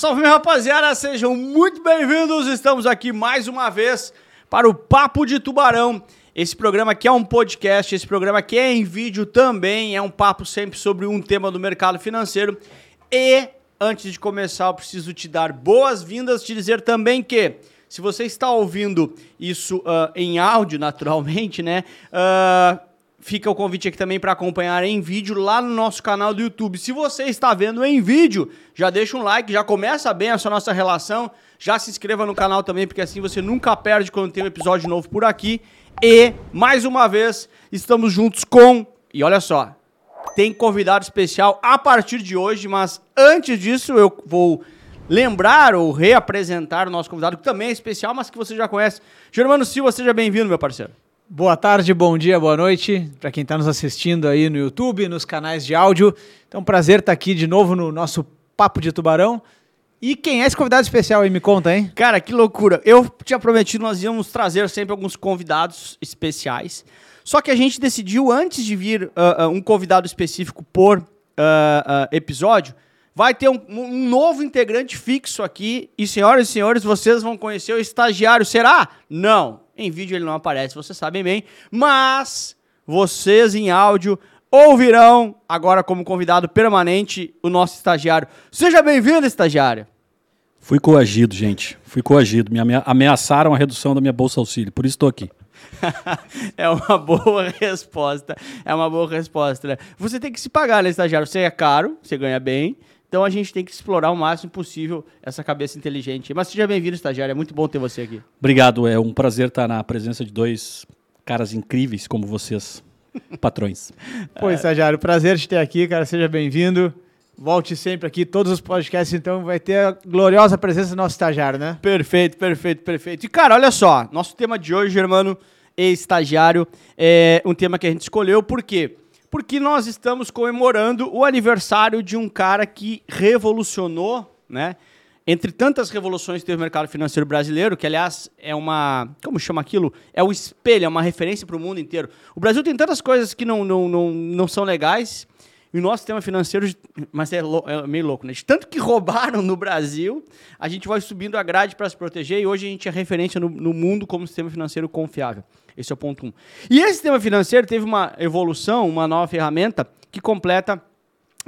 Salve, minha rapaziada! Sejam muito bem-vindos! Estamos aqui mais uma vez para o Papo de Tubarão. Esse programa aqui é um podcast, esse programa aqui é em vídeo também, é um papo sempre sobre um tema do mercado financeiro. E antes de começar, eu preciso te dar boas-vindas, te dizer também que se você está ouvindo isso uh, em áudio, naturalmente, né? Uh, fica o convite aqui também para acompanhar em vídeo lá no nosso canal do YouTube. Se você está vendo em vídeo, já deixa um like, já começa bem essa nossa relação. Já se inscreva no canal também, porque assim você nunca perde quando tem um episódio novo por aqui. E, mais uma vez, estamos juntos com. E olha só, tem convidado especial a partir de hoje, mas antes disso eu vou lembrar ou reapresentar o nosso convidado, que também é especial, mas que você já conhece. Germano Silva, seja bem-vindo, meu parceiro. Boa tarde, bom dia, boa noite para quem está nos assistindo aí no YouTube, nos canais de áudio. Então, prazer estar tá aqui de novo no nosso Papo de Tubarão. E quem é esse convidado especial aí? Me conta, hein? Cara, que loucura. Eu tinha prometido, nós íamos trazer sempre alguns convidados especiais. Só que a gente decidiu, antes de vir uh, um convidado específico por uh, episódio, vai ter um, um, novo integrante fixo aqui. E, senhoras e senhores, vocês vão conhecer o estagiário. Será? Não. Em vídeo ele não aparece, vocês sabem bem. Mas vocês em áudio ouvirão agora como convidado permanente o nosso estagiário. Seja bem-vindo, estagiário. Fui coagido, gente. Fui coagido. Me ameaçaram a redução da minha bolsa auxílio, por isso estou aqui. é uma boa resposta. É uma boa resposta. Né? Você tem que se pagar, né, estagiário? Você é caro, você ganha bem. Então a gente tem que explorar o máximo possível essa cabeça inteligente. Mas seja bem-vindo, estagiário. É muito bom ter você aqui. Obrigado. É um prazer estar na presença de dois caras incríveis como vocês, patrões. Pô, estagiário, prazer te ter aqui, cara. Seja bem-vindo. Volte sempre aqui, todos os podcasts, então vai ter a gloriosa presença do nosso estagiário, né? Perfeito, perfeito, perfeito. E, cara, olha só, nosso tema de hoje, Germano, e estagiário, é um tema que a gente escolheu, por quê? Porque nós estamos comemorando o aniversário de um cara que revolucionou, né? Entre tantas revoluções que teve o mercado financeiro brasileiro, que aliás é uma. Como chama aquilo? É o espelho, é uma referência para o mundo inteiro. O Brasil tem tantas coisas que não, não, não, não são legais, e o nosso sistema financeiro, mas é, é, meio louco, né? De tanto que roubaram no Brasil, a gente vai subindo a grade para se proteger e hoje a gente é referência no, no, mundo como sistema financeiro confiável. Esse é o ponto um. E esse sistema financeiro teve uma evolução, uma nova ferramenta que completa,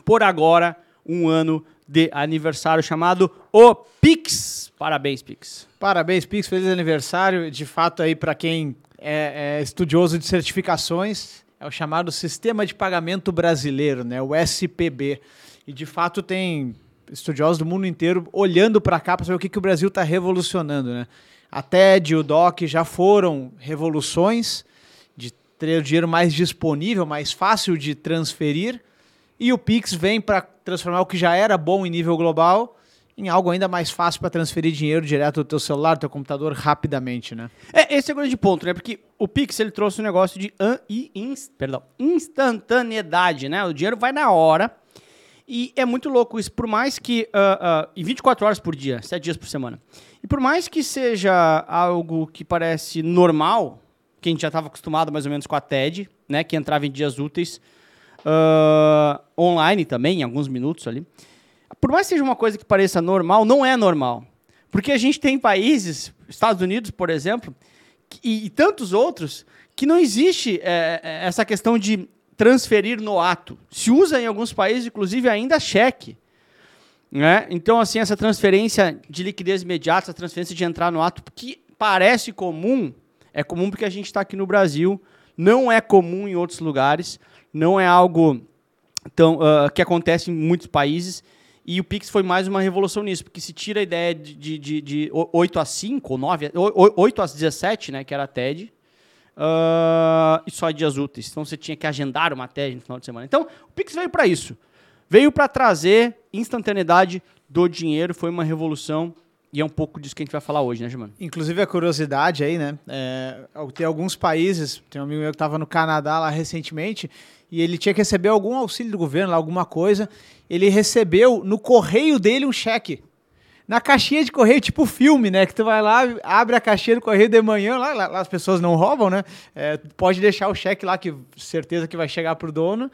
por agora, um ano de aniversário chamado o Pix. Parabéns, Pix. Parabéns, Pix. Feliz aniversário. De fato, aí, para quem é, é estudioso de certificações, é o chamado Sistema de Pagamento Brasileiro, né, o SPB. E de fato tem estudiosos do mundo inteiro olhando para cá para saber o que, que o Brasil está revolucionando. Né? A TED e o DOC já foram revoluções de ter o dinheiro mais disponível, mais fácil de transferir. E o Pix vem para transformar o que já era bom em nível global em algo ainda mais fácil para transferir dinheiro direto do teu celular, do teu computador rapidamente, né? É, esse é o grande ponto, né? Porque o Pix ele trouxe um negócio de perdão, instantaneidade, né? O dinheiro vai na hora. E é muito louco isso, por mais que. Uh, uh, em 24 horas por dia, 7 dias por semana. E por mais que seja algo que parece normal, que a gente já estava acostumado mais ou menos com a TED, né? Que entrava em dias úteis, uh, online também, em alguns minutos ali por mais que seja uma coisa que pareça normal, não é normal. Porque a gente tem países, Estados Unidos, por exemplo, e, e tantos outros, que não existe é, essa questão de transferir no ato. Se usa em alguns países, inclusive, ainda cheque. Né? Então, assim, essa transferência de liquidez imediata, essa transferência de entrar no ato, que parece comum, é comum porque a gente está aqui no Brasil, não é comum em outros lugares, não é algo tão, uh, que acontece em muitos países. E o Pix foi mais uma revolução nisso, porque se tira a ideia de, de, de, de 8 a 5, ou 9, 8 a 17, né, que era a TED, uh, e só dias úteis. Então você tinha que agendar uma TED no final de semana. Então o Pix veio para isso. Veio para trazer instantaneidade do dinheiro, foi uma revolução. E é um pouco disso que a gente vai falar hoje, né, Germano? Inclusive a curiosidade aí, né? É, tem alguns países, tem um amigo meu que estava no Canadá lá recentemente, e ele tinha que receber algum auxílio do governo, alguma coisa. Ele recebeu no correio dele um cheque. Na caixinha de correio, tipo filme, né? Que tu vai lá, abre a caixinha do correio de manhã, lá, lá as pessoas não roubam, né? É, pode deixar o cheque lá, que certeza que vai chegar pro dono.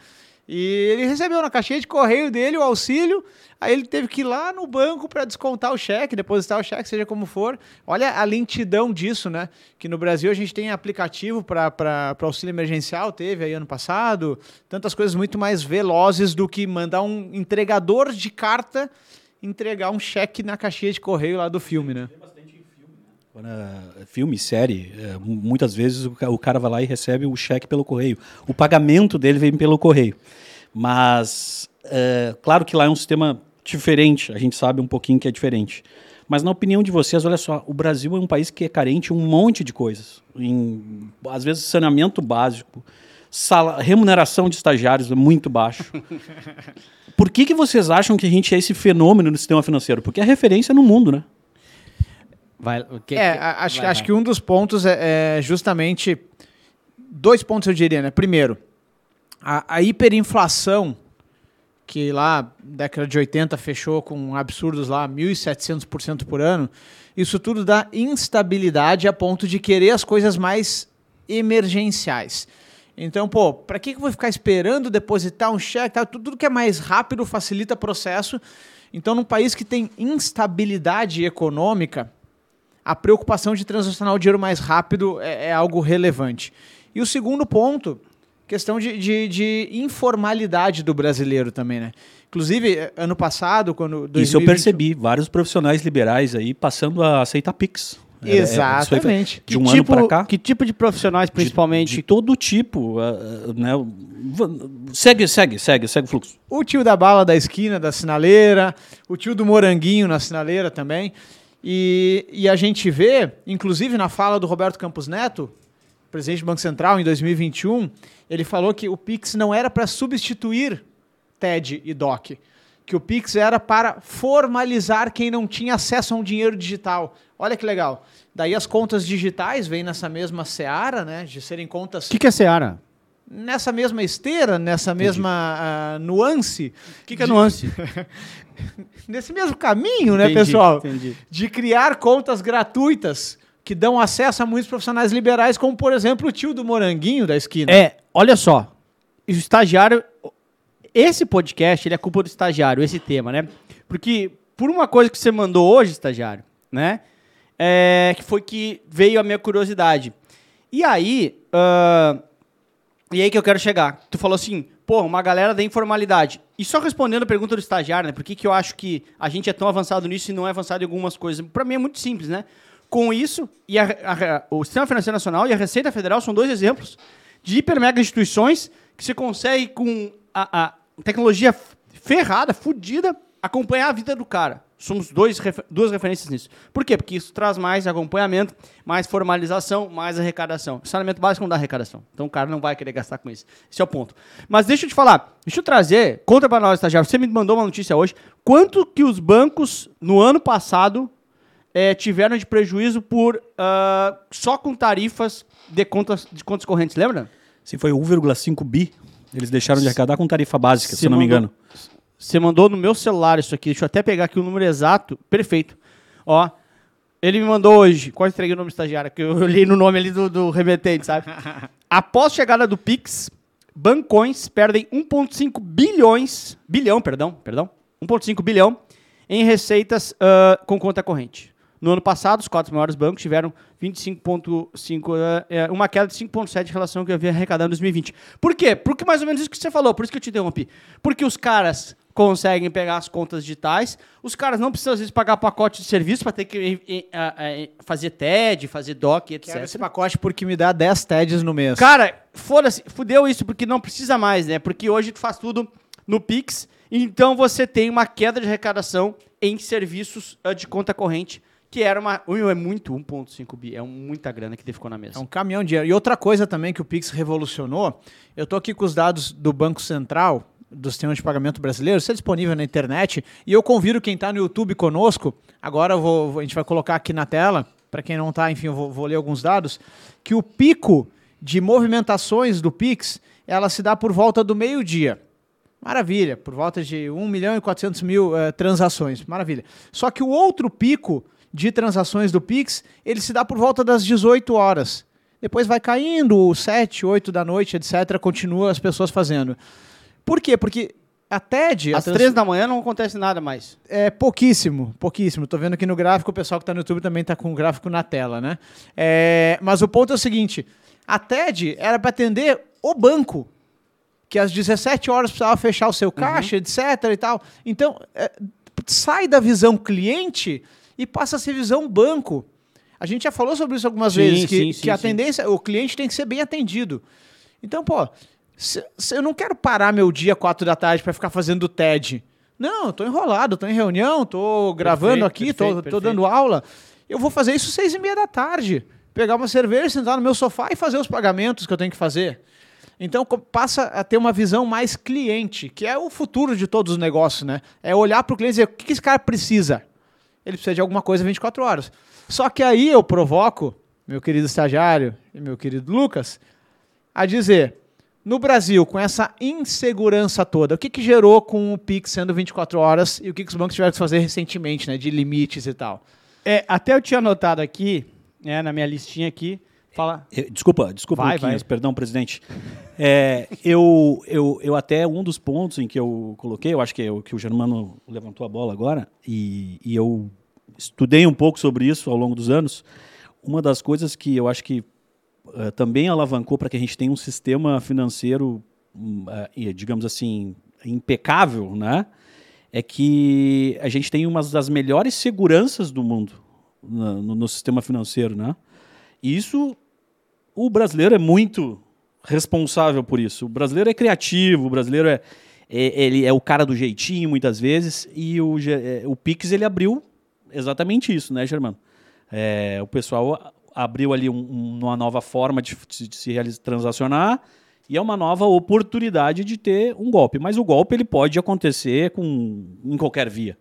E ele recebeu na caixinha de correio dele o auxílio, aí ele teve que ir lá no banco para descontar o cheque, depositar o cheque, seja como for. Olha a lentidão disso, né? Que no Brasil a gente tem aplicativo para auxílio emergencial, teve aí ano passado, tantas coisas muito mais velozes do que mandar um entregador de carta entregar um cheque na caixinha de correio lá do filme, né? Filme, série, é, muitas vezes o cara vai lá e recebe o cheque pelo correio. O pagamento dele vem pelo correio. Mas, é, claro que lá é um sistema diferente, a gente sabe um pouquinho que é diferente. Mas, na opinião de vocês, olha só, o Brasil é um país que é carente um monte de coisas. Em, às vezes, saneamento básico, sala, remuneração de estagiários é muito baixo. Por que, que vocês acham que a gente é esse fenômeno no sistema financeiro? Porque é referência no mundo, né? Vai, que, é, que, acho, vai, acho vai. que um dos pontos é, é, justamente. Dois pontos eu diria, né? Primeiro, a, a hiperinflação, que lá, década de 80, fechou com absurdos lá, 1.700% por ano, isso tudo dá instabilidade a ponto de querer as coisas mais emergenciais. Então, pô, para que, que eu vou ficar esperando depositar um cheque? Tá? Tudo, tudo que é mais rápido facilita o processo. Então, num país que tem instabilidade econômica, a preocupação de transacionar o dinheiro mais rápido é, é algo relevante. E o segundo ponto, questão de, de, de, informalidade do brasileiro também, né? Inclusive, ano passado, quando... 2020... Isso eu percebi, vários profissionais liberais aí passando a aceitar PIX. É, é, Exatamente. de um que ano tipo, para cá. Que tipo de profissionais, principalmente? De, de todo tipo. Uh, né? Segue, segue, segue, segue o fluxo. O tio da bala da esquina, da sinaleira, o tio do moranguinho na sinaleira também. E, e a gente vê, inclusive na fala do Roberto Campos Neto, presidente do Banco Central, em 2021, ele falou que o Pix não era para substituir TED e DOC que o Pix era para formalizar quem não tinha acesso a um dinheiro digital. Olha que legal. Daí as contas digitais vêm nessa mesma seara, né? De serem contas. O que, que é seara? Nessa mesma esteira, nessa Entendi. mesma uh, nuance. O que, que é de... nuance? Nesse mesmo caminho, né, entendi, pessoal? Entendi. De criar contas gratuitas que dão acesso a muitos profissionais liberais, como, por exemplo, o tio do Moranguinho da esquina. É, olha só. O estagiário esse podcast, ele é culpa do estagiário, esse tema, né? Porque por uma coisa que você mandou hoje, estagiário, né? É, que foi que veio a minha curiosidade. E aí, uh, e aí que eu quero chegar. Tu falou assim, pô, uma galera da informalidade. E só respondendo a pergunta do estagiário, né? Por que, que eu acho que a gente é tão avançado nisso e não é avançado em algumas coisas? Para mim é muito simples, né? Com isso, e a, a, o Sistema Financeiro Nacional e a Receita Federal são dois exemplos de hiper mega instituições que você consegue com a, a, tecnologia ferrada, fodida, acompanhar a vida do cara. Somos dois, duas referências nisso. Por quê? Porque isso traz mais acompanhamento, mais formalização, mais arrecadação. O saneamento básico não dá arrecadação. Então o cara não vai querer gastar com isso. Esse é o ponto. Mas deixa eu te falar, deixa eu trazer, conta para nós, estagiário, você me mandou uma notícia hoje, quanto que os bancos, no ano passado, é, tiveram de prejuízo por uh, só com tarifas de contas, de contas correntes, lembra? Sim, foi 1,5 bi eles deixaram de arrecadar com tarifa básica, se, se não me engano. Você mandou no meu celular isso aqui. Deixa eu até pegar aqui o número exato. Perfeito. Ó, ele me mandou hoje. Quase entreguei o nome estagiário, que eu li no nome ali do, do remetente, sabe? Após chegada do Pix, bancões perdem 1,5 bilhões. Bilhão, perdão, perdão. 1,5 bilhão em receitas uh, com conta corrente. No ano passado, os quatro maiores bancos tiveram 25,5, é, é, uma queda de 5,7 em relação ao que havia arrecadado em 2020. Por quê? Porque mais ou menos isso que você falou, por isso que eu te interrompi. Porque os caras conseguem pegar as contas digitais, os caras não precisam às vezes pagar pacote de serviço para ter que fazer TED, fazer DOC, etc. Quero esse pacote porque me dá 10 TEDs no mês. Cara, foda-se, fudeu isso porque não precisa mais, né? Porque hoje tu faz tudo no Pix, então você tem uma queda de arrecadação em serviços de conta corrente que era uma. É muito 1,5 bi, é muita grana que ficou na mesa. É um caminhão de dinheiro. E outra coisa também que o Pix revolucionou, eu estou aqui com os dados do Banco Central, do sistema de pagamento brasileiro, isso é disponível na internet. E eu convido quem está no YouTube conosco, agora vou, a gente vai colocar aqui na tela, para quem não está, enfim, eu vou, vou, ler alguns dados, que o pico de movimentações do Pix, ela se dá por volta do meio-dia. Maravilha, por volta de 1 milhão e 400 mil uh, transações. Maravilha. Só que o outro pico de transações do Pix, ele se dá por volta das 18 horas. Depois vai caindo, 7, 8 da noite, etc., continua as pessoas fazendo. Por quê? Porque a TED... Às trans- três da manhã não acontece nada mais. É pouquíssimo, pouquíssimo. Tô vendo aqui no gráfico, o pessoal que tá no YouTube também tá com o gráfico na tela, né? É, mas o ponto é o seguinte: a TED era para atender o banco, que às 17 horas precisava fechar o seu caixa, etc e tal. Então, é, sai da visão cliente e passa a ser visão banco. A gente já falou sobre isso algumas Sim, vezes, que, sim, sim, que a tendência, o cliente tem que ser bem atendido. Então, pô, se, se eu não quero parar meu dia 4 da tarde para ficar fazendo TED. Não, eu tô enrolado, tô em reunião, tô gravando Perfeito, aqui, tô, perfeito, tô perfeito. dando aula. Eu vou fazer isso seis e meia da tarde. Pegar uma cerveja, sentar no meu sofá e fazer os pagamentos que eu tenho que fazer. Então passa a ter uma visão mais cliente, que é o futuro de todos os negócios, né? É olhar para o cliente e dizer, o que que esse cara precisa? Ele precisa de alguma coisa 24 horas. Só que aí eu provoco, meu querido estagiário e meu querido Lucas, a dizer, no Brasil, com essa insegurança toda, o que, que gerou com o Pix sendo 24 horas e o que, que os bancos tiveram que fazer recentemente, né? De limites e tal. É, até eu tinha anotado aqui, né, na minha listinha aqui, fala... Desculpa, desculpa, Vai, vai. perdão, presidente. É, eu, eu, eu até, um dos pontos em que eu coloquei, eu acho que, é o que o Germano levantou a bola agora, e, e eu estudei um pouco sobre isso ao longo dos anos. Uma das coisas que eu acho que eh, também alavancou para que a gente tenha um sistema financeiro, hum, eh, digamos assim, impecável, né? É que a gente tem uma das melhores seguranças do mundo no, no- sistema financeiro, né? E isso, o brasileiro é muito responsável por isso. O brasileiro é criativo, o brasileiro é, é- ele é o cara do jeitinho muitas vezes e o, é, o Pix ele abriu exatamente isso, né, Germano? É, o pessoal abriu ali um- um- uma nova forma de, de- de se realizar, transacionar e é uma nova oportunidade de ter um golpe. Mas o golpe ele pode acontecer com, em qualquer via,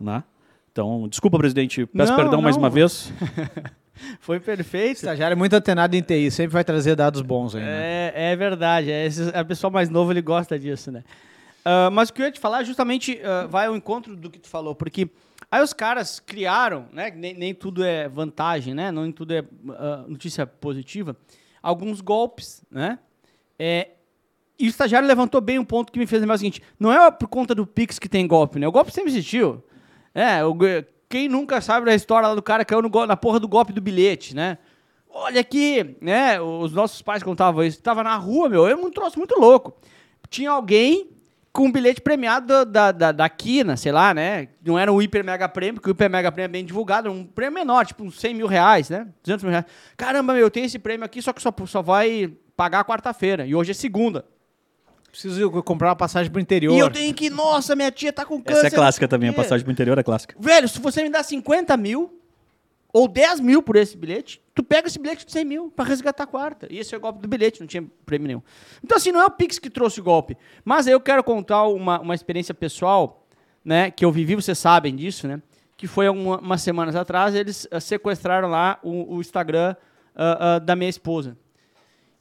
né? Então, desculpa, presidente, peço Não, perdão mais não. uma vez. Foi perfeito. Estagiário é muito antenado em TI, sempre vai trazer dados bons aí, né? É, é verdade. É, esse, a pessoa mais novo ele gosta disso, né? Ah, mas o que eu ia te falar justamente ah, vai ao encontro do que tu falou, porque aí os caras criaram, né? Nem, nem tudo é vantagem, né? Nem tudo é ah, notícia positiva. Alguns golpes, né? É, e o estagiário levantou bem um ponto que me fez lembrar o seguinte: não é por conta do Pix que tem golpe, né? O golpe sempre existiu. É, o, quem nunca sabe da história lá do cara caiu no, na porra do golpe do bilhete, né? Olha aqui, né? Os nossos pais contavam isso. Tava na rua, meu, é um troço muito louco. Tinha alguém com um bilhete premiado da, da, da, Quina, sei lá, né? Não era um hiper mega prêmio, porque o hiper mega prêmio é bem divulgado, era um prêmio menor, tipo uns 100 mil reais, né? 200 mil reais. Caramba, meu, eu tenho esse prêmio aqui, só que só, só vai pagar quarta-feira. E hoje é segunda. Preciso comprar uma passagem pro interior. E eu tenho que, nossa, minha tia tá com câncer. Essa é clássica também, a passagem pro interior é clássica. Velho, se você me dá 50 mil ou 10 mil por esse bilhete, tu pega esse bilhete de 100 mil pra resgatar a quarta. E esse é o golpe do bilhete, não tinha prêmio nenhum. Então, assim, não é o Pix que trouxe o golpe. Mas eu quero contar uma, uma experiência pessoal, né, que eu vivi, vocês sabem disso, né? Que foi uma, semanas atrás, eles ah, sequestraram lá o, o Instagram ah, ah, da minha esposa.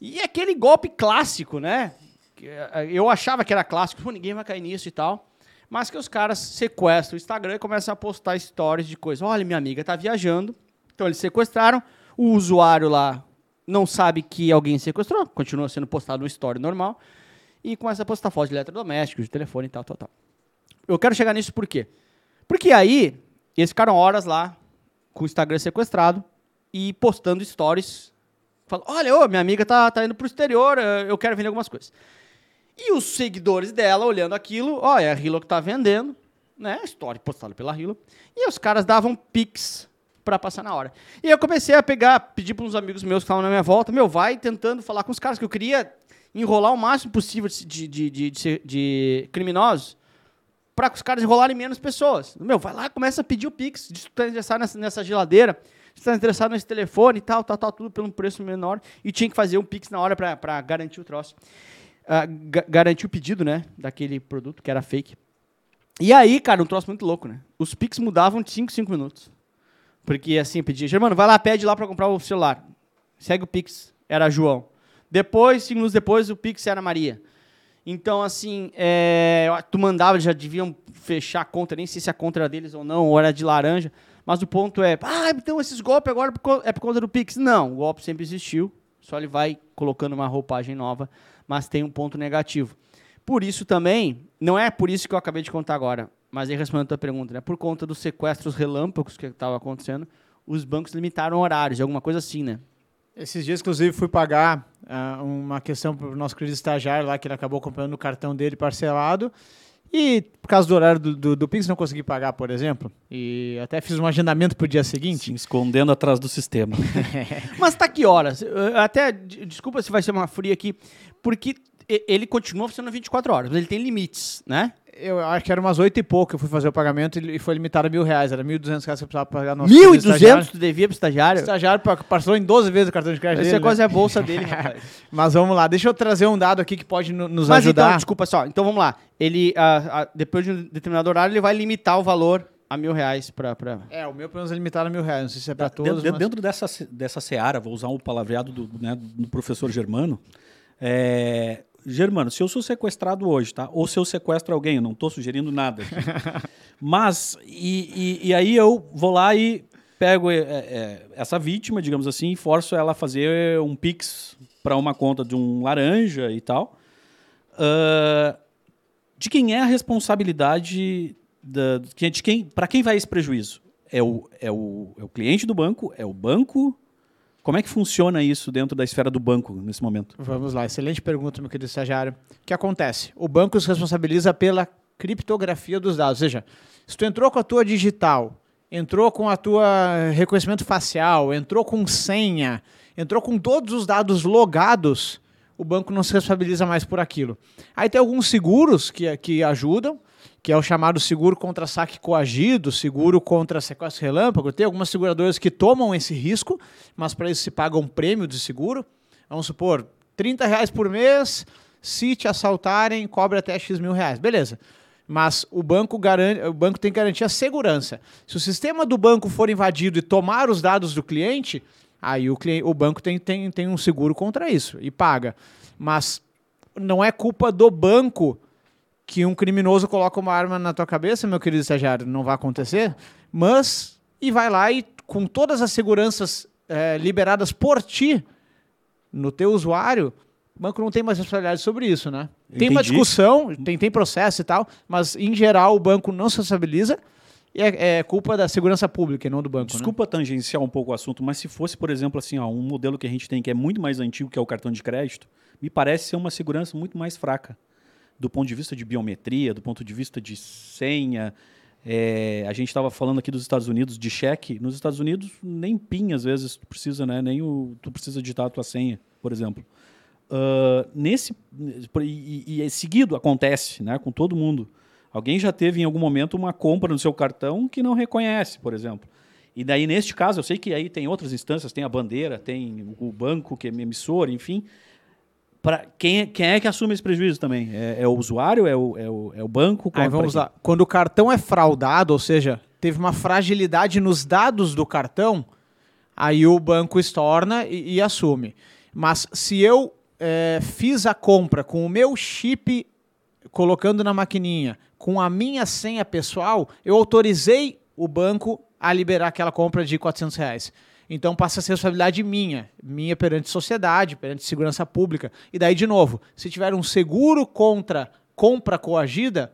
E aquele golpe clássico, né? eh, Eu achava que era clássico, pô, ninguém vai cair nisso e tal. Mas que os caras sequestram o Instagram e começam a postar stories de coisa. Olha, minha amiga tá viajando. Então eles sequestraram. O usuário lá não sabe que alguém sequestrou. Continua sendo postado no story normal. E começa a postar fotos de eletrodomésticos, de telefone e tal, tal, tal. Eu quero chegar nisso por quê? Porque aí eles ficaram horas lá com o Instagram sequestrado e postando stories. Falando, olha, ô, minha amiga tá, tá indo pro exterior, eh, eu quero vender algumas coisas. E os seguidores dela, olhando aquilo, ó, é a Hilo que tá vendendo, né? Story postada pela Hilo. E os caras davam pix pra passar na hora. E eu comecei a pegar, pedir para uns amigos meus que estavam na minha volta, meu, vai tentando falar com os caras, que eu queria enrolar o máximo possível de, de, de, de, de criminosos para que os caras enrolarem menos pessoas. Meu, vai lá, começa a pedir o Pix, que tu tá interessado nessa, nessa geladeira, se tá interessado nesse telefone e tal, tal, tal, tudo pelo preço menor. E tinha que fazer um Pix na hora pra garantir o troço. Ga- garantir o pedido, né, daquele produto que era fake. E aí, cara, um troço muito louco, né? Os Pix mudavam de 5 5 minutos. Porque assim, pedia, Germano, vai lá, pede lá pra comprar o celular. Segue o Pix, era João. Depois, cinco minutos depois, o Pix era Maria. Então, assim, é, tu mandava, eles já deviam fechar a conta, nem sei se a conta era deles ou não, ou era de laranja. Mas o ponto é, ah, então esses golpes agora é por conta do Pix. Não, o golpe sempre existiu, só ele vai colocando uma roupagem nova, mas tem um ponto negativo. Por isso também, não é por isso que eu acabei de contar agora, mas aí respondendo a tua pergunta, né? Por conta dos sequestros relâmpagos que estavam acontecendo, os bancos limitaram horários, alguma coisa assim, né? Esses dias, inclusive, fui pagar uh, uma questão para o nosso querido estagiário lá, que ele acabou comprando o cartão dele parcelado. E por causa do horário do, do, do Pix não consegui pagar, por exemplo. E até fiz um agendamento para o dia seguinte. Sim, escondendo atrás do sistema. Mas tá que horas? Até, desculpa se vai ser uma fria aqui, porque ele continua funcionando 24 horas, mas ele tem limites, né? Eu acho que era umas oito e pouco eu fui fazer o pagamento e foi limitado a mil reais. Era mil duzentos reais que eu precisava pagar no Mil e duzentos tu devia pro estagiário? O estagiário parcelou em 12 vezes o cartão de crédito Esse dele. é quase né? a bolsa dele, rapaz. Mas vamos lá, deixa eu trazer um dado aqui que pode nos Mas ajudar. Então, desculpa só, então vamos lá. Ele, uh, uh, depois de um determinado horário, ele vai limitar o valor a mil reais para. Pra... É, o meu pelo menos é limitado a mil reais. Não sei se é para todos. Dentro, mas... dentro dessa, dessa seara, vou usar o um palavreado do, né, do professor Germano. É, Germano, se eu sou sequestrado hoje, tá? Ou se eu sequestro alguém, eu não estou sugerindo nada. Mas, e, e, e, aí eu vou lá e pego é, é, essa vítima, digamos assim, e forço ela a fazer um pix para uma conta de um laranja e tal. Uh, de quem é a responsabilidade da, de quem, para quem vai esse prejuízo? É o, é, o, é o cliente do banco? É o banco? Como é que funciona isso dentro da esfera do banco nesse momento? Vamos lá, excelente pergunta, meu querido estagiário. O que acontece? O banco se responsabiliza pela criptografia dos dados, ou seja, se tu entrou com a tua digital, entrou com a tua reconhecimento facial, entrou com senha, entrou com todos os dados logados, o banco não se responsabiliza mais por aquilo. Aí tem alguns seguros que, que ajudam, que é o chamado seguro contra saque coagido, seguro contra sequestro relâmpago. Tem algumas seguradoras que tomam esse risco, mas para isso se paga um prêmio de seguro. Vamos supor, 30 reais por mês, se te assaltarem, cobre até X mil reais. Beleza. Mas o banco, garante, o banco tem que garantir a segurança. Se o sistema do banco for invadido e tomar os dados do cliente, aí o, cliente, o banco tem, tem, tem um seguro contra isso e paga. Mas não é culpa do banco que um criminoso coloca uma arma na tua cabeça, meu querido estagiário, não vai acontecer, mas e vai lá e com todas as seguranças é, liberadas por ti no teu usuário, o banco não tem mais responsabilidade sobre isso, né? Entendi. Tem uma discussão, tem, tem processo e tal, mas em geral o banco não se responsabiliza e é, é culpa da segurança pública e não do banco. Né? Desculpa né? tangenciar um pouco o assunto, mas se fosse, por exemplo, assim, ó, um modelo que a gente tem que é muito mais antigo, que é o cartão de crédito, me parece ser uma segurança muito mais fraca do ponto de vista de biometria, do ponto de vista de senha. É, a gente estava falando aqui dos Estados Unidos de cheque. Nos Estados Unidos, nem PIN às vezes tu precisa, né? Nem o, tu precisa digitar a tua senha, por exemplo. Uh, nesse e, e, e, seguido acontece, né? Com todo mundo. Alguém já teve em algum momento uma compra no seu cartão que não reconhece, por exemplo. E daí, neste caso, eu sei que aí tem outras instâncias, tem a bandeira, tem o banco que é emissor, enfim para quem, é, quem é que assume esse prejuízo também? É, é o usuário? É o, é o, é o banco? Aí vamos lá. Quando o cartão é fraudado, ou seja, teve uma fragilidade nos dados do cartão, aí o banco estorna e, e assume. Mas se eu é, fiz a compra com o meu chip colocando na maquininha, com a minha senha pessoal, eu autorizei o banco a liberar aquela compra de 400 reais. Então passa a ser responsabilidade minha, minha perante sociedade, perante segurança pública. E daí, de novo, se tiver um seguro contra compra coagida,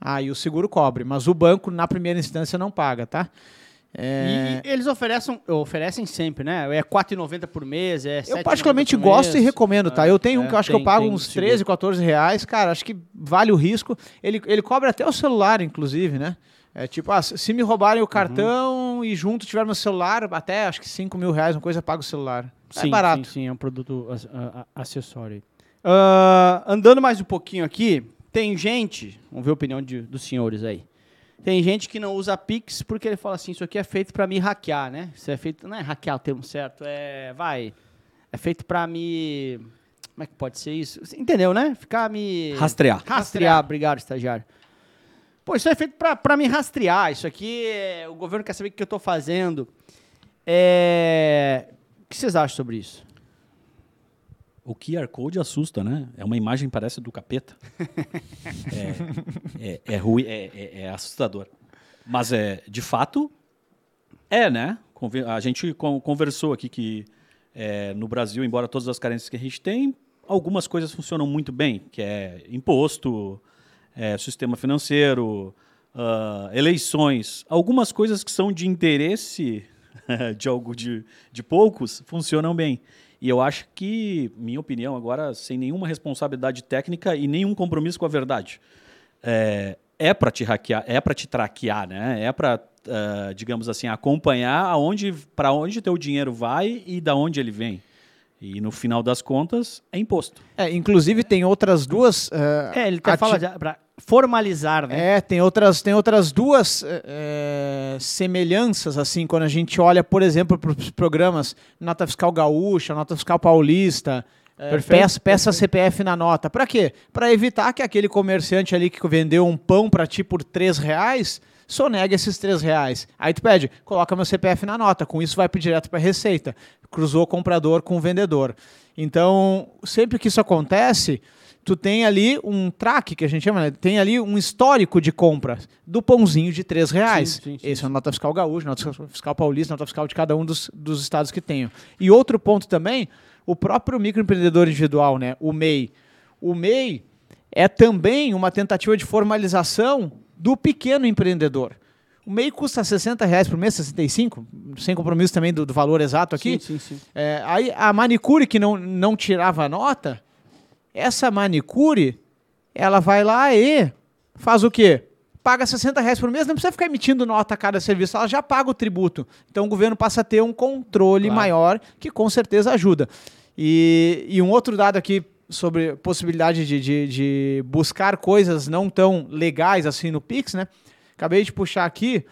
aí o seguro cobre, mas o banco, na primeira instância, não paga, tá? É... E, eles oferecem, oferecem sempre, né? É R$4,90 por mês, é Eu particularmente gosto mês. e recomendo, tá? Eu tenho é, um que eu acho tem, que eu pago uns 13, 14 reais. Cara, acho que vale o risco. Ele, ele cobre até o celular, inclusive, né? É tipo, ah, se me roubarem o cartão uhum. e junto tiver meu celular, até acho que 5 mil reais, uma coisa, paga o celular. É sim, é barato. Sim, sim, é um produto acessório. Uh, andando mais um pouquinho aqui, tem gente, vamos ver a opinião de, dos senhores aí. Tem gente que não usa Pix porque ele fala assim, isso aqui é feito para me hackear, né? Isso é feito, não é hackear o termo certo, é, vai, é feito para me, como é que pode ser isso? Entendeu, né? Ficar me... Rastrear. Rastrear, Rastrear. obrigado, estagiário. Pô, isso é feito para me rastrear. Isso aqui, é, o governo quer saber o que eu estou fazendo. É... O que vocês acham sobre isso? O QR Code assusta, né? É uma imagem parece do capeta. é, é, é, ruim, é, é, é, assustador. Mas é, de fato, é, né? A gente conversou aqui que é, no Brasil, embora todas as carências que a gente tem, algumas coisas funcionam muito bem, que é imposto, é, sistema financeiro, uh, eleições. Algumas coisas que são de interesse de algo de, de poucos funcionam bem. E eu acho que, minha opinião, agora, sem nenhuma responsabilidade técnica e nenhum compromisso com a verdade, é, é para te hackear, é para te traquear, né? É para, uh, digamos assim, acompanhar aonde, para onde teu dinheiro vai e da onde ele vem. E no final das contas, é imposto. É, inclusive tem outras duas. Uh, é, ele até fala para formalizar, né? É, tem outras, tem outras duas é, semelhanças, assim, quando a gente olha, por exemplo, para os programas Nota Fiscal Gaúcha, Nota Fiscal Paulista. É, peça, peça CPF na nota. Para quê? Para evitar que aquele comerciante ali que vendeu um pão para ti por três reais sonega esses três reais. Aí tu pede, coloca meu CPF na nota. Com isso vai direto para a Receita cruzou o comprador com o vendedor. Então, sempre que isso acontece, tu tem ali um track, que a gente chama, né? tem ali um histórico de compra do pãozinho de três reais. Sim, sim, sim. Esse é a nota fiscal gaúcha, nota fiscal paulista, nota fiscal de cada um dos, dos estados que tenham. E outro ponto também, o próprio microempreendedor individual, né? o MEI. O MEI é também uma tentativa de formalização do pequeno empreendedor. O MEI custa 60 reais por mês, 65, sem compromisso também do, do valor exato aqui. Sim, sim, sim. É, aí a manicure que não, não tirava nota, essa manicure, ela vai lá e faz o quê? Paga 60 reais por mês, não precisa ficar emitindo nota a cada serviço, ela já paga o tributo. Então o governo passa a ter um controle claro. maior, que com certeza ajuda. E, e um outro dado aqui sobre possibilidade de, de, de buscar coisas não tão legais assim no Pix, né? Acabei de puxar aqui.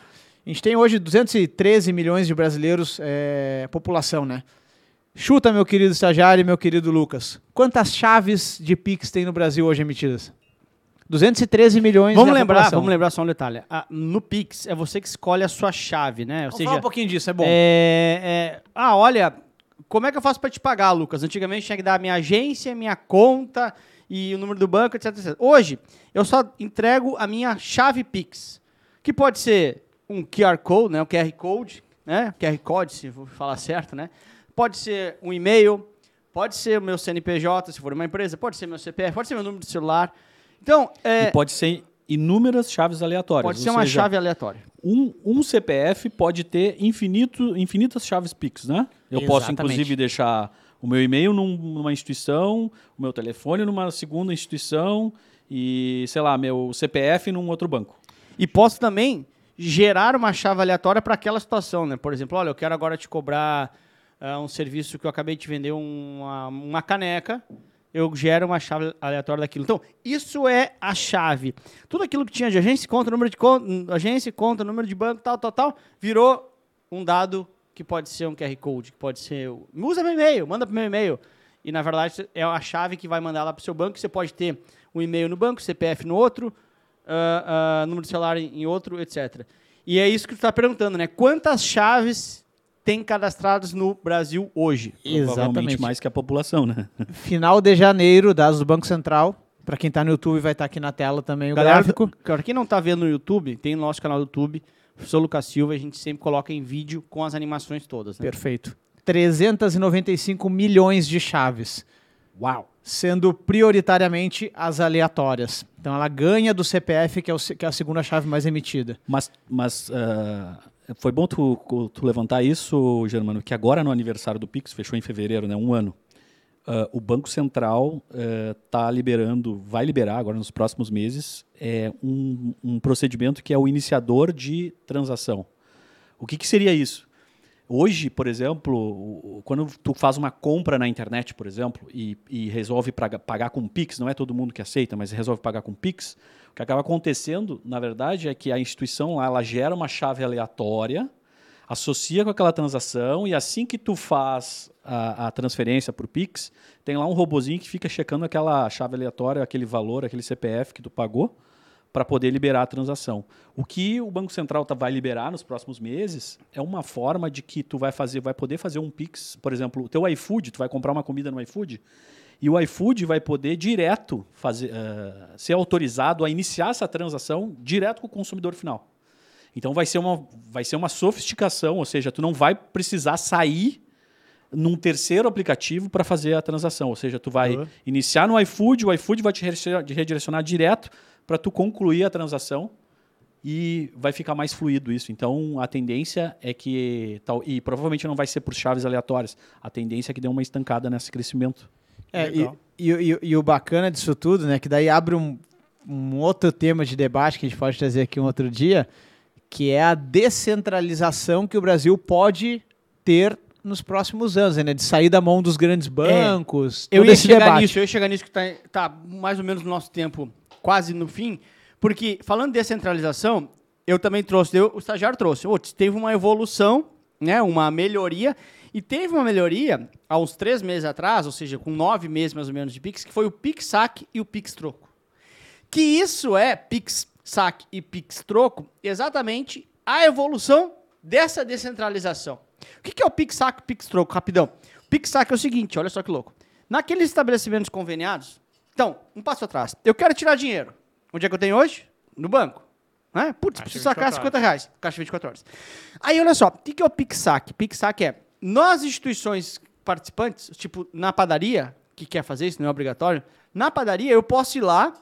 A gente tem hoje 213 milhões de brasileiros, é, população, né? Chuta, meu querido estagiário e meu querido Lucas. Quantas chaves de Pix tem no Brasil hoje emitidas? 213 milhões vamos lembrar, população. Vamos lembrar só um detalhe. Ah, no Pix, é você que escolhe a sua chave, né? Ou vamos seja, falar um pouquinho disso, é bom. É, é, ah, olha, como é que eu faço para te pagar, Lucas? Antigamente tinha que dar a minha agência, minha conta e o número do banco, etc, etc. Hoje, eu só entrego a minha chave Pix que pode ser um QR Code, né, um QR Code, né, QR Code, se vou falar certo, né, pode ser um e-mail, pode ser o meu CNPJ, se for uma empresa, pode ser meu CPF, pode ser meu número de celular. Então, é, e pode ser inúmeras chaves aleatórias. Pode ser uma seja, chave aleatória. Um, um CPF pode ter infinito, infinitas chaves Pix, né? Eu Exatamente. posso, inclusive, deixar o meu e-mail numa instituição, o meu telefone numa segunda instituição e, sei lá, meu CPF num outro banco. E posso também gerar uma chave aleatória para aquela situação, né? Por exemplo, olha, eu quero agora te cobrar uh, um serviço que eu acabei de vender uma, uma caneca, eu gero uma chave aleatória daquilo. Então, isso é a chave. Tudo aquilo que tinha de agência, conta, número de conta, agência, conta, número de banco, tal, tal, tal, virou um dado que pode ser um QR Code, que pode ser... Usa meu e-mail, manda para meu e-mail. E, na verdade, é a chave que vai mandar lá para o seu banco. Você pode ter um e-mail no banco, CPF no outro, uh, uh, número de celular em, outro, etc. E é isso que tu está perguntando, né? Quantas chaves tem cadastradas no Brasil hoje? Exatamente. mais que a população, né? Final de janeiro, dados do Banco Central. Para quem está no YouTube, vai estar tá aqui na tela também o Galera, gráfico. Para quem não está vendo no YouTube, tem no nosso canal do YouTube, Professor Lucas Silva, a gente sempre coloca em vídeo com as animações todas. Né? Perfeito. 395 milhões de chaves. Uau! Sendo prioritariamente as aleatórias. Então ela ganha do CPF, que é, o, que é a segunda chave mais emitida. Mas, mas uh, foi bom tu, tu, levantar isso, Germano, que agora no aniversário do Pix, fechou em fevereiro, né, um ano, uh, o Banco Central está uh, liberando, vai liberar agora nos próximos meses, é, um, um procedimento que é o iniciador de transação. O que, que seria isso? Hoje, por exemplo, quando tu faz uma compra na internet, por exemplo, e, e resolve pagar com Pix, não é todo mundo que aceita, mas resolve pagar com Pix, o que acaba acontecendo, na verdade, é que a instituição lá, ela gera uma chave aleatória, associa com aquela transação e assim que tu faz a, a transferência por Pix, tem lá um robozinho que fica checando aquela chave aleatória, aquele valor, aquele CPF que tu pagou para poder liberar a transação. O que o Banco Central tá, vai liberar nos próximos meses é uma forma de que tu vai fazer, vai poder fazer um Pix, por exemplo, o teu iFood, tu vai comprar uma comida no iFood, e o iFood vai poder direto fazer, uh, ser autorizado a iniciar essa transação direto com o consumidor final. Então vai ser uma, vai ser uma sofisticação, ou seja, tu não vai precisar sair num terceiro aplicativo para fazer a transação. Ou seja, tu vai Uhum. iniciar no iFood, o iFood vai te redirecionar- te redirecionar direto para tu concluir a transação e vai ficar mais fluido isso. Então, a tendência é que tal e provavelmente não vai ser por chaves aleatórias. A tendência é que dê uma estancada nesse crescimento. É, e, e, e- e o bacana disso tudo, né, que daí abre um, um outro tema de debate que a gente pode trazer aqui um outro dia, que é a descentralização que o Brasil pode ter nos próximos anos, né, de sair da mão dos grandes bancos, Eu todo ia chegar debate. nisso, eu ia chegar nisso que tá, tá mais ou menos no nosso tempo quase no fim, porque falando de descentralização, eu também trouxe, eu- o estagiário trouxe, ô, teve uma evolução, né, uma melhoria, e teve uma melhoria há uns três meses atrás, ou seja, com nove meses mais ou menos de Pix, que foi o Pix Saque e o Pix Troco. Que isso é Pix Saque e Pix Troco, exatamente a evolução dessa descentralização. O que que é o Pix Saque e Pix Troco? Rapidão. O Pix Saque é o seguinte, olha só que louco. Naqueles estabelecimentos conveniados, então, um passo atrás. Eu quero tirar dinheiro. Onde é que eu tenho hoje? No banco. Né? Putz, Caixa preciso sacar 24 50 reais. Caixa 24 horas. Aí, olha só, o que que é o Pix Saque? Pix Saque é, nós instituições participantes, tipo na padaria, que quer fazer isso, não é obrigatório, na padaria eu posso ir lá,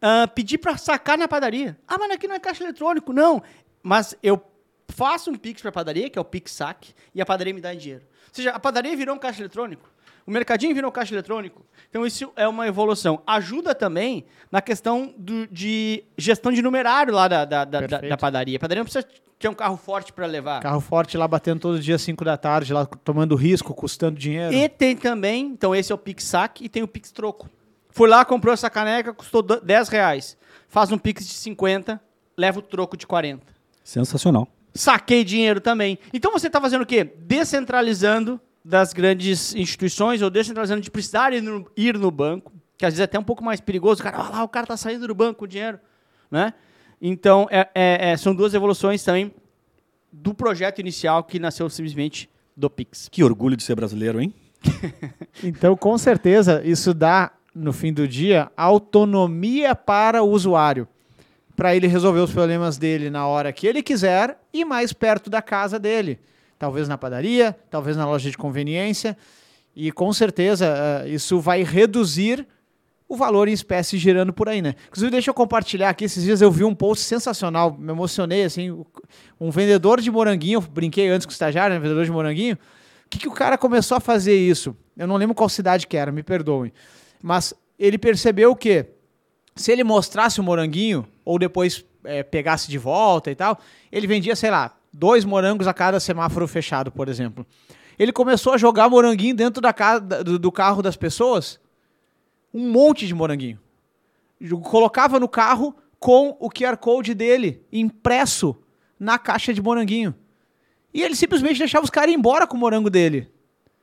ah, pedir para sacar na padaria. Ah, mas aqui não é caixa eletrônico, não. Mas eu faço um Pix para a padaria, que é o Pix e a padaria me dá dinheiro. Ou seja, a padaria virou um caixa eletrônico. O mercadinho virou caixa eletrônico. Então, isso é uma evolução. Ajuda também na questão do- de gestão de numerário lá da, da, da- da- padaria. A padaria não precisa ter um carro forte para levar. Carro forte lá batendo todo dia 5 da tarde, lá tomando risco, custando dinheiro. E tem também, então esse é o Pix Saque e tem o Pix Troco. Fui lá, comprou essa caneca, custou do- 10 reais. Faz um Pix de 50, leva o troco de 40. Sensacional. Saquei dinheiro também. Então você está fazendo o quê? Descentralizando das grandes instituições ou descentralizando de precisar ir no, ir no banco, que às vezes é até um pouco mais perigoso. O cara, olha lá, o cara está saindo do banco com o dinheiro. Né? Então, é- é- é, são duas evoluções também do projeto inicial que nasceu simplesmente do Pix. Que orgulho de ser brasileiro, hein? Então, com certeza, isso dá, no fim do dia, autonomia para o usuário. Para ele resolver os problemas dele na hora que ele quiser e mais perto da casa dele. Talvez na padaria, talvez na loja de conveniência. E com certeza eh, isso vai reduzir o valor em espécie girando por aí, né? Inclusive, deixa eu compartilhar aqui. Esses dias eu vi um post sensacional, me emocionei, assim. Um vendedor de moranguinho, brinquei antes com o estagiário, né? Vendedor de moranguinho. O que, que o cara começou a fazer isso? Eu não lembro qual cidade que era, me perdoem. Mas ele percebeu que se ele mostrasse o moranguinho, ou depois eh, pegasse de volta e tal, ele vendia, sei lá, dois morangos a cada semáforo fechado, por exemplo. Ele começou a jogar moranguinho dentro da casa, do, do carro das pessoas, um monte de moranguinho. Colocava no carro com o QR Code dele impresso na caixa de moranguinho. E ele simplesmente deixava os caras ir embora com o morango dele.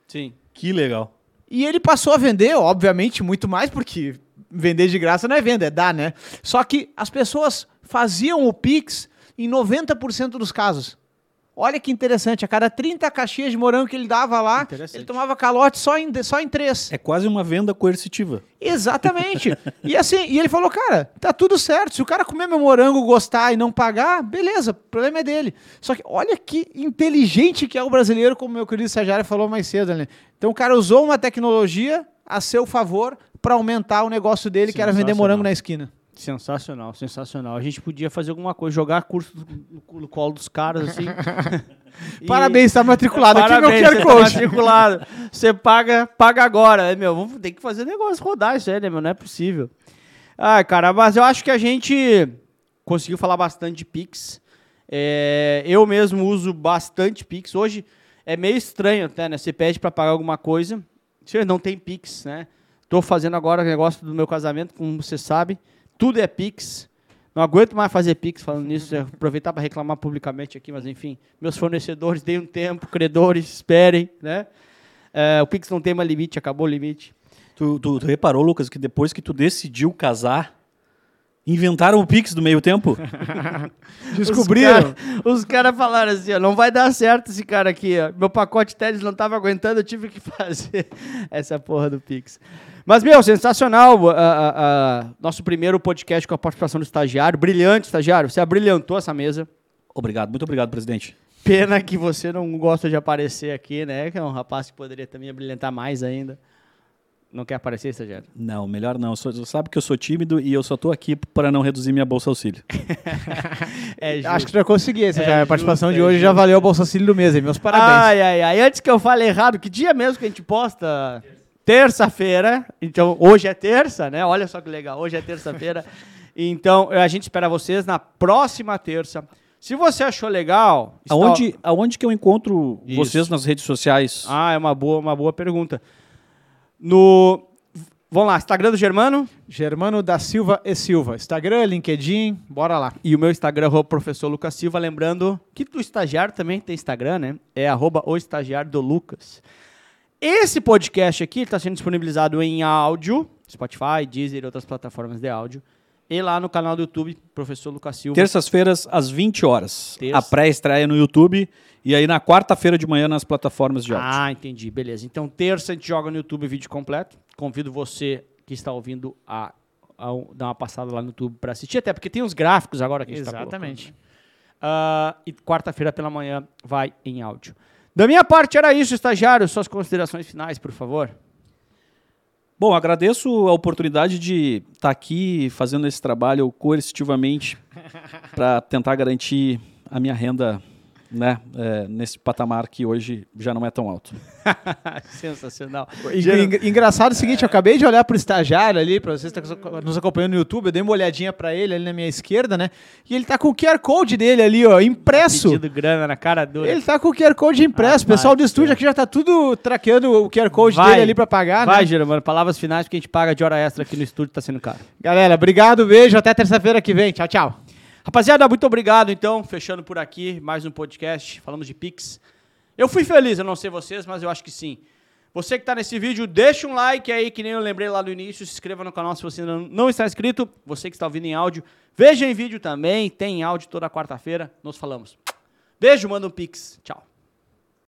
Sim. Que legal. E ele passou a vender, obviamente, muito mais, porque vender de graça não é venda, é dar, né? Só que as pessoas faziam o Pix em 90% dos casos. Olha que interessante, a cada 30 caixinhas de morango que ele dava lá, ele tomava calote só em, só em três. É quase uma venda coercitiva. Exatamente. e assim, e ele falou, cara, tá tudo certo. Se o cara comer meu morango, gostar e não pagar, beleza, o problema é dele. Só que olha que inteligente que é o brasileiro, como meu querido Sajário falou mais cedo, né? Então o cara usou uma tecnologia a seu favor para aumentar o negócio dele, que era vender morango na esquina. Sensacional, sensacional. A gente podia fazer alguma coisa, jogar curso no, colo dos caras, assim. E- Parabéns, está matriculado. Aqui é Parabéns, meu você QR tá Code. matriculado. Você paga, paga agora, né, meu? Vamos ter que fazer negócio rodar isso aí, né, meu? Não é possível. Ah, cara, mas eu acho que a gente conseguiu falar bastante de Pix. É, eu mesmo uso bastante Pix. Hoje é meio estranho até, né? Você pede para pagar alguma coisa, você não tem Pix, né? Tô fazendo agora o negócio do meu casamento, como você sabe. Tudo é Pix. Não aguento mais fazer Pix falando nisso. Aproveitar para reclamar publicamente aqui, mas enfim. Meus fornecedores, deem um tempo. Credores, esperem, né? É, o Pix não tem mais limite, acabou o limite. Tu, tu- tu reparou, Lucas, que depois que tu decidiu casar, inventaram o Pix do meio tempo? Descobriram. Os caras cara falaram assim, ó, não vai dar certo esse cara aqui, ó. Meu pacote Teles não tava aguentando, eu tive que fazer essa porra do Pix. Mas, meu, sensacional. ah, ah, ah, nosso primeiro podcast com a participação do estagiário. Brilhante, estagiário. Você abrilhantou essa mesa. obrigado, muito obrigado, presidente. Pena que você não gosta de aparecer aqui, né? Que é um rapaz que poderia também brilhantar mais ainda. Não quer aparecer, estagiário? Não, melhor não. Sou, sabe que eu sou tímido e eu só tô aqui para não reduzir minha bolsa auxílio. É justo. Acho que conseguir. Essa É já, a participação é de hoje já justo. valeu o Bolsa Auxílio do mês. hein? Meus parabéns. Ai, ai, ai. Antes que eu fale errado, que dia mesmo que a gente posta? Terça-feira. Então, hoje é terça, né? Olha só que legal. Hoje é terça-feira. então, a gente espera vocês na próxima terça. Se você achou legal... está- Aonde, aonde que eu encontro Isso. vocês nas redes sociais? Ah, é uma boa, uma boa pergunta. No... Vamos lá, Instagram do Germano Germano da Silva e Silva. Instagram, LinkedIn, bora lá. e o meu Instagram, arroba professor Lucas Silva. Lembrando que do estagiário também tem Instagram, né? É arroba o estagiário do Lucas. Esse podcast aqui está sendo disponibilizado em áudio, Spotify, Deezer e outras plataformas de áudio. E lá no canal do YouTube, professor Lucas Silva. Terças-feiras, às 20 horas. Terça. A pré-estreia no YouTube. E aí na quarta-feira de manhã nas plataformas de áudio. Ah, entendi. Beleza. Então, terça a gente joga no YouTube vídeo completo. Convido você que está ouvindo a, a dar uma passada lá no YouTube para assistir, até porque tem os gráficos agora que a gente tá Exatamente. colocando, né? Ah, e quarta-feira pela manhã vai em áudio. Da minha parte era isso, estagiário. Suas considerações finais, por favor. Bom, agradeço a oportunidade de estar aqui fazendo esse trabalho coercitivamente para tentar garantir a minha renda né, é, nesse patamar que hoje já não é tão alto. Sensacional. E- Geral- en- Engraçado é o seguinte, eu acabei de olhar pro estagiário ali, pra vocês que estão nos acompanhando no YouTube, eu dei uma olhadinha pra ele ali na minha esquerda, né? E ele tá com o QR Code dele ali, ó, impresso. Pedindo grana na cara dura. Ele tá com o QR Code impresso. O pessoal do estúdio aqui já tá tudo traqueando o QR Code Vai. dele ali pra pagar, Vai, né? Germano. Palavras finais, porque a gente paga de hora extra aqui no estúdio, tá sendo caro. Galera, obrigado, beijo, até terça-feira que vem. Tchau, tchau. Rapaziada, muito obrigado, então. Fechando por aqui, mais um podcast. Falamos de Pix. Eu fui feliz, eu não sei vocês, mas eu acho que sim. Você que está nesse vídeo, deixa um like aí, que nem eu lembrei lá no início. Se inscreva no canal se você não, não está inscrito. Você que está ouvindo em áudio, veja em vídeo também. Tem áudio toda quarta-feira. Nos falamos. Beijo, manda um Pix. Tchau.